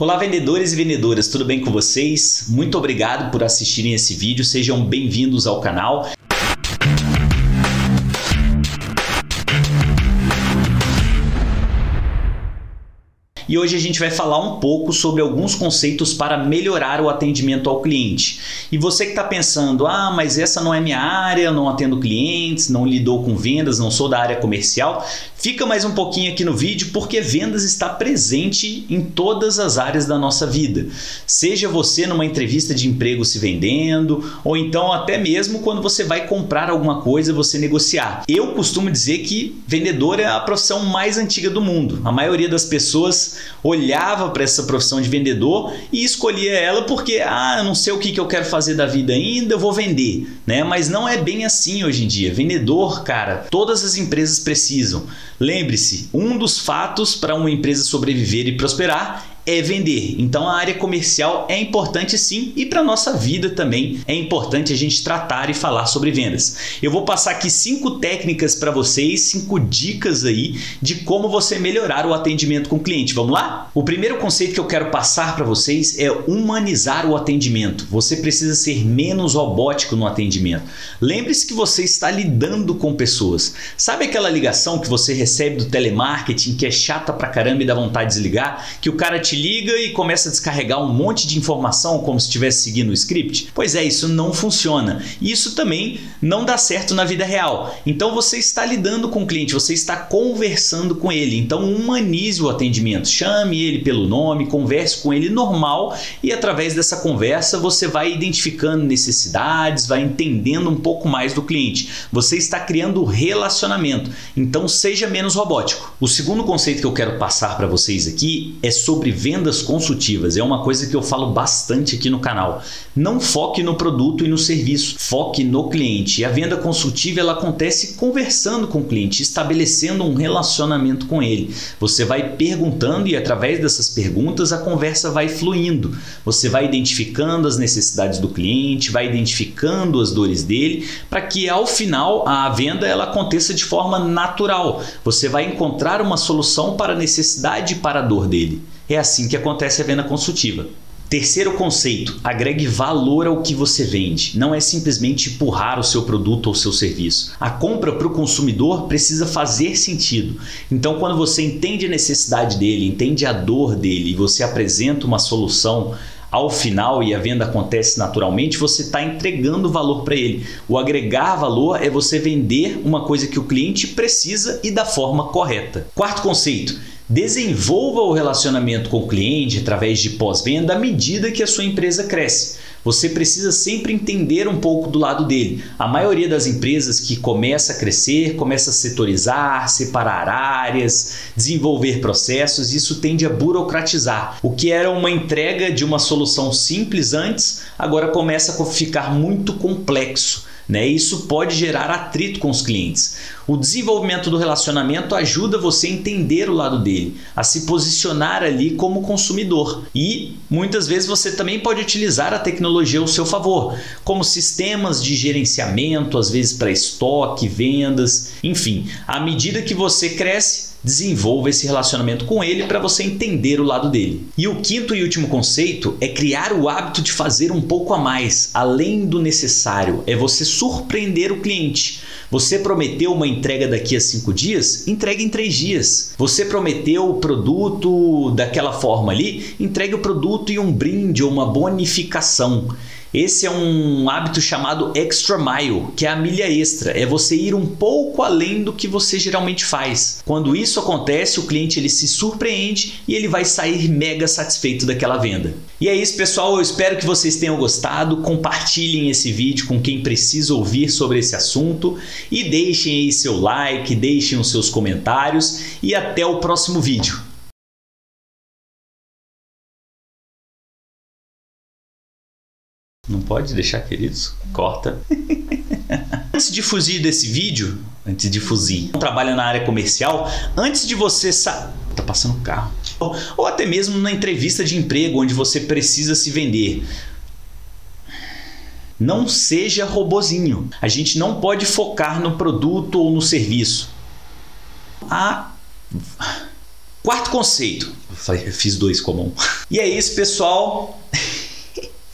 Olá vendedores e vendedoras, tudo bem com vocês? Muito obrigado por assistirem esse vídeo, sejam bem-vindos ao canal. e hoje a gente vai falar um pouco sobre alguns conceitos para melhorar o atendimento ao cliente. E você que está pensando, ah, mas essa não é minha área, não atendo clientes, não lidou com vendas, não sou da área comercial, fica mais um pouquinho aqui no vídeo porque vendas está presente em todas as áreas da nossa vida. Seja você numa entrevista de emprego se vendendo, ou então até mesmo quando você vai comprar alguma coisa, você negociar. Eu costumo dizer que vendedor é a profissão mais antiga do mundo. A maioria das pessoas olhava para essa profissão de vendedor e escolhia ela porque, ah, eu não sei o que, que eu quero fazer da vida ainda, eu vou vender, né? Mas não é bem assim hoje em dia. Vendedor, cara, todas as empresas precisam. Lembre-se, um dos fatos para uma empresa sobreviver e prosperar é vender. Então a área comercial é importante sim e para nossa vida também é importante a gente tratar e falar sobre vendas. Eu vou passar aqui cinco técnicas para vocês, cinco dicas aí de como você melhorar o atendimento com o cliente. Vamos lá? O primeiro conceito que eu quero passar para vocês é humanizar o atendimento. Você precisa ser menos robótico no atendimento. Lembre-se que você está lidando com pessoas. Sabe aquela ligação que você recebe do telemarketing que é chata pra caramba e dá vontade de desligar, que o cara te liga e começa a descarregar um monte de informação como se estivesse seguindo o script? Pois é, isso não funciona. Isso também não dá certo na vida real. Então você está lidando com o cliente, você está conversando com ele. Então humanize o atendimento, chame ele pelo nome, converse com ele normal e através dessa conversa você vai identificando necessidades, vai entendendo um pouco mais do cliente. Você está criando relacionamento. Então seja menos robótico. O segundo conceito que eu quero passar para vocês aqui é sobre vendas consultivas. É uma coisa que eu falo bastante aqui no canal. Não foque no produto e no serviço, foque no cliente. E a venda consultiva ela acontece conversando com o cliente, estabelecendo um relacionamento com ele. Você vai perguntando e através dessas perguntas a conversa vai fluindo. Você vai identificando as necessidades do cliente, vai identificando as dores dele, para que ao final a venda ela aconteça de forma natural. Você vai encontrar uma solução para a necessidade e para a dor dele. É assim que acontece a venda consultiva. Terceiro conceito, agregue valor ao que você vende. Não é simplesmente empurrar o seu produto ou seu serviço. A compra para o consumidor precisa fazer sentido. Então, quando você entende a necessidade dele, entende a dor dele e você apresenta uma solução ao final e a venda acontece naturalmente, você está entregando valor para ele. O agregar valor é você vender uma coisa que o cliente precisa e da forma correta. Quarto conceito Desenvolva o relacionamento com o cliente através de pós-venda à medida que a sua empresa cresce. Você precisa sempre entender um pouco do lado dele. A maioria das empresas que começa a crescer, começa a setorizar, separar áreas, desenvolver processos, isso tende a burocratizar. O que era uma entrega de uma solução simples antes, agora começa a ficar muito complexo. Né? Isso pode gerar atrito com os clientes. O desenvolvimento do relacionamento ajuda você a entender o lado dele, a se posicionar ali como consumidor. E muitas vezes você também pode utilizar a tecnologia ao seu favor, como sistemas de gerenciamento, às vezes para estoque, vendas, enfim. À medida que você cresce, desenvolva esse relacionamento com ele para você entender o lado dele. E o quinto e último conceito é criar o hábito de fazer um pouco a mais, além do necessário. É você surpreender o cliente. Você prometeu uma entrega daqui a cinco dias? Entregue em três dias. Você prometeu o produto daquela forma ali? Entregue o produto e um brinde ou uma bonificação. Esse é um hábito chamado extra mile, que é a milha extra, é você ir um pouco além do que você geralmente faz. Quando isso acontece, o cliente ele se surpreende e ele vai sair mega satisfeito daquela venda. E é isso, pessoal, eu espero que vocês tenham gostado. Compartilhem esse vídeo com quem precisa ouvir sobre esse assunto e deixem aí seu like, deixem os seus comentários e até o próximo vídeo. Não pode deixar, queridos? Corta. antes de fugir desse vídeo, antes de fugir, trabalha na área comercial, antes de você sa tá passando um carro. Ou, ou até mesmo na entrevista de emprego onde você precisa se vender. Não seja robozinho. A gente não pode focar no produto ou no serviço. A Quarto conceito, fiz dois com a mão. E é isso, pessoal.